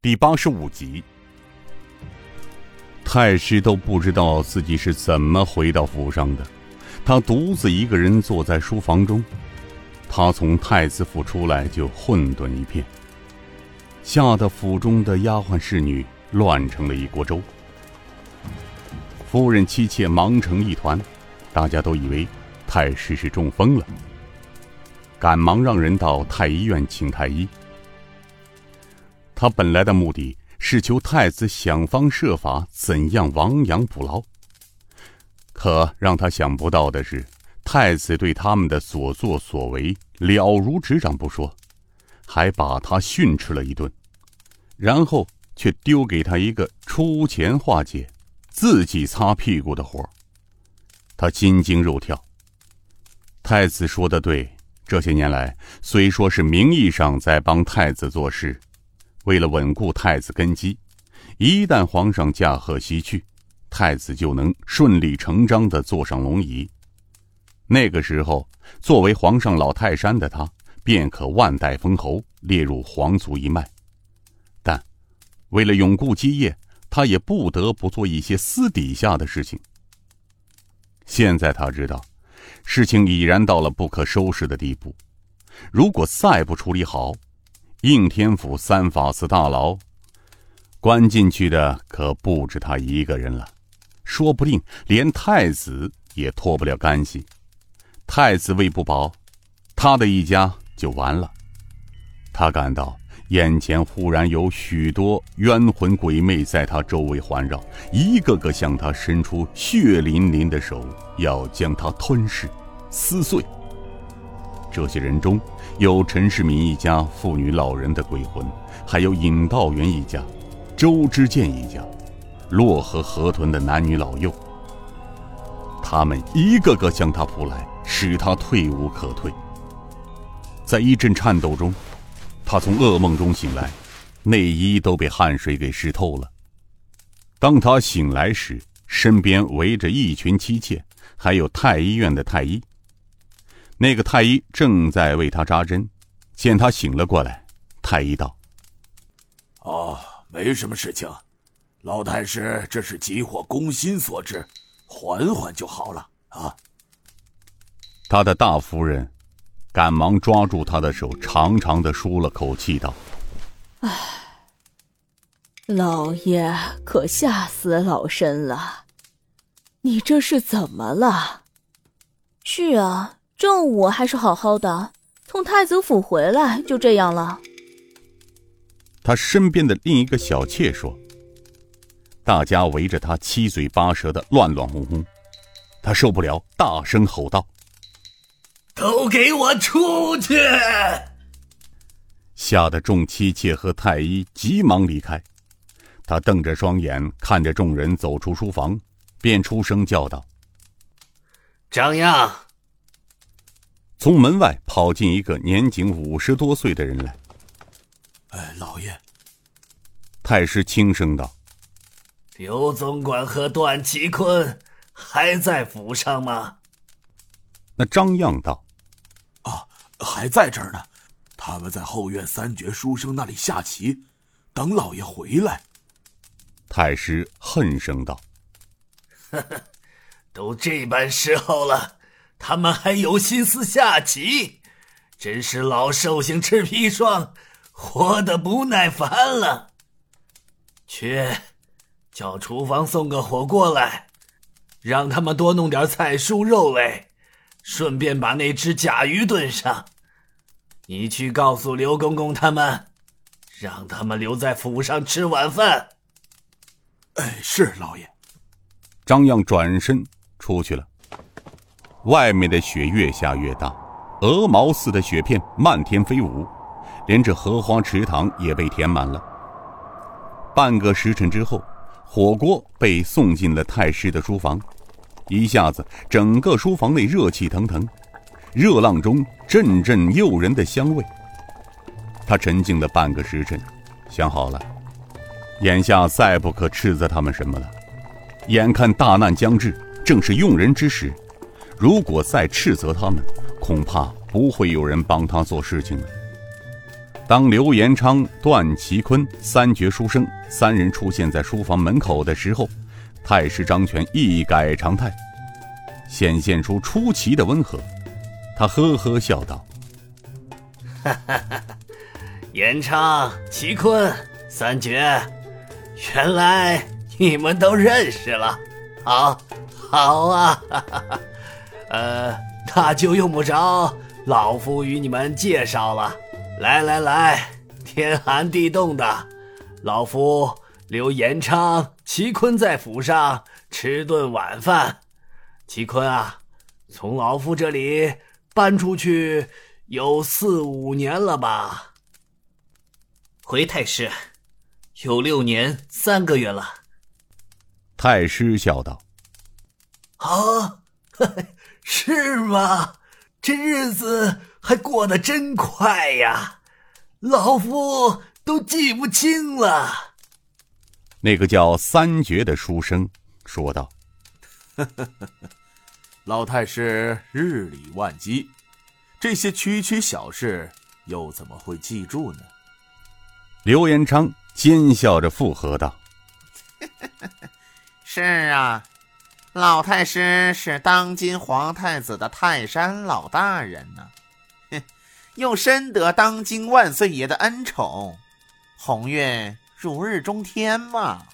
第八十五集，太师都不知道自己是怎么回到府上的。他独自一个人坐在书房中。他从太子府出来就混沌一片，吓得府中的丫鬟侍女乱成了一锅粥。夫人妻妾忙成一团，大家都以为太师是中风了，赶忙让人到太医院请太医。他本来的目的是求太子想方设法怎样亡羊补牢，可让他想不到的是，太子对他们的所作所为了如指掌不说，还把他训斥了一顿，然后却丢给他一个出钱化解、自己擦屁股的活儿。他心惊肉跳。太子说的对，这些年来虽说是名义上在帮太子做事。为了稳固太子根基，一旦皇上驾鹤西去，太子就能顺理成章的坐上龙椅。那个时候，作为皇上老泰山的他，便可万代封侯，列入皇族一脉。但，为了永固基业，他也不得不做一些私底下的事情。现在他知道，事情已然到了不可收拾的地步，如果再不处理好，应天府三法司大牢，关进去的可不止他一个人了，说不定连太子也脱不了干系。太子位不保，他的一家就完了。他感到眼前忽然有许多冤魂鬼魅在他周围环绕，一个个向他伸出血淋淋的手，要将他吞噬、撕碎。这些人中有陈世民一家妇女老人的鬼魂，还有尹道元一家、周之健一家、漯河河豚的男女老幼。他们一个个向他扑来，使他退无可退。在一阵颤抖中，他从噩梦中醒来，内衣都被汗水给湿透了。当他醒来时，身边围着一群妻妾，还有太医院的太医。那个太医正在为他扎针，见他醒了过来，太医道：“哦，没什么事情，老太师这是急火攻心所致，缓缓就好了啊。”他的大夫人赶忙抓住他的手，长长的舒了口气道：“唉，老爷可吓死老身了，你这是怎么了？”“是啊。”正午还是好好的，从太子府回来就这样了。他身边的另一个小妾说：“大家围着他七嘴八舌的乱乱哄哄，他受不了，大声吼道：‘都给我出去！’吓得众妻妾和太医急忙离开。他瞪着双眼看着众人走出书房，便出声叫道：‘张漾。’从门外跑进一个年仅五十多岁的人来。哎，老爷。太师轻声道：“刘总管和段启坤还在府上吗？”那张漾道：“啊，还在这儿呢。他们在后院三绝书生那里下棋，等老爷回来。”太师恨声道：“呵呵，都这般时候了。”他们还有心思下棋，真是老寿星吃砒霜，活得不耐烦了。去，叫厨房送个火锅来，让他们多弄点菜蔬肉类，顺便把那只甲鱼炖上。你去告诉刘公公他们，让他们留在府上吃晚饭。哎，是老爷。张漾转身出去了。外面的雪越下越大，鹅毛似的雪片漫天飞舞，连这荷花池塘也被填满了。半个时辰之后，火锅被送进了太师的书房，一下子整个书房内热气腾腾，热浪中阵阵诱人的香味。他沉静了半个时辰，想好了，眼下再不可斥责他们什么了。眼看大难将至，正是用人之时。如果再斥责他们，恐怕不会有人帮他做事情了。当刘延昌、段其坤三绝书生三人出现在书房门口的时候，太师张全一改常态，显现出出奇的温和。他呵呵笑道：“哈哈哈！延昌、齐坤、三绝，原来你们都认识了。好，好啊！呃，那就用不着老夫与你们介绍了。”来来来，天寒地冻的，老夫留延昌、齐坤在府上吃顿晚饭。齐坤啊，从老夫这里搬出去有四五年了吧？回太师，有六年三个月了。太师笑道：“啊，是吗？这日子……”还过得真快呀，老夫都记不清了。那个叫三绝的书生说道：“ 老太师日理万机，这些区区小事又怎么会记住呢？”刘延昌奸笑着附和道：“ 是啊，老太师是当今皇太子的泰山老大人呢。”又深得当今万岁爷的恩宠，鸿运如日中天嘛。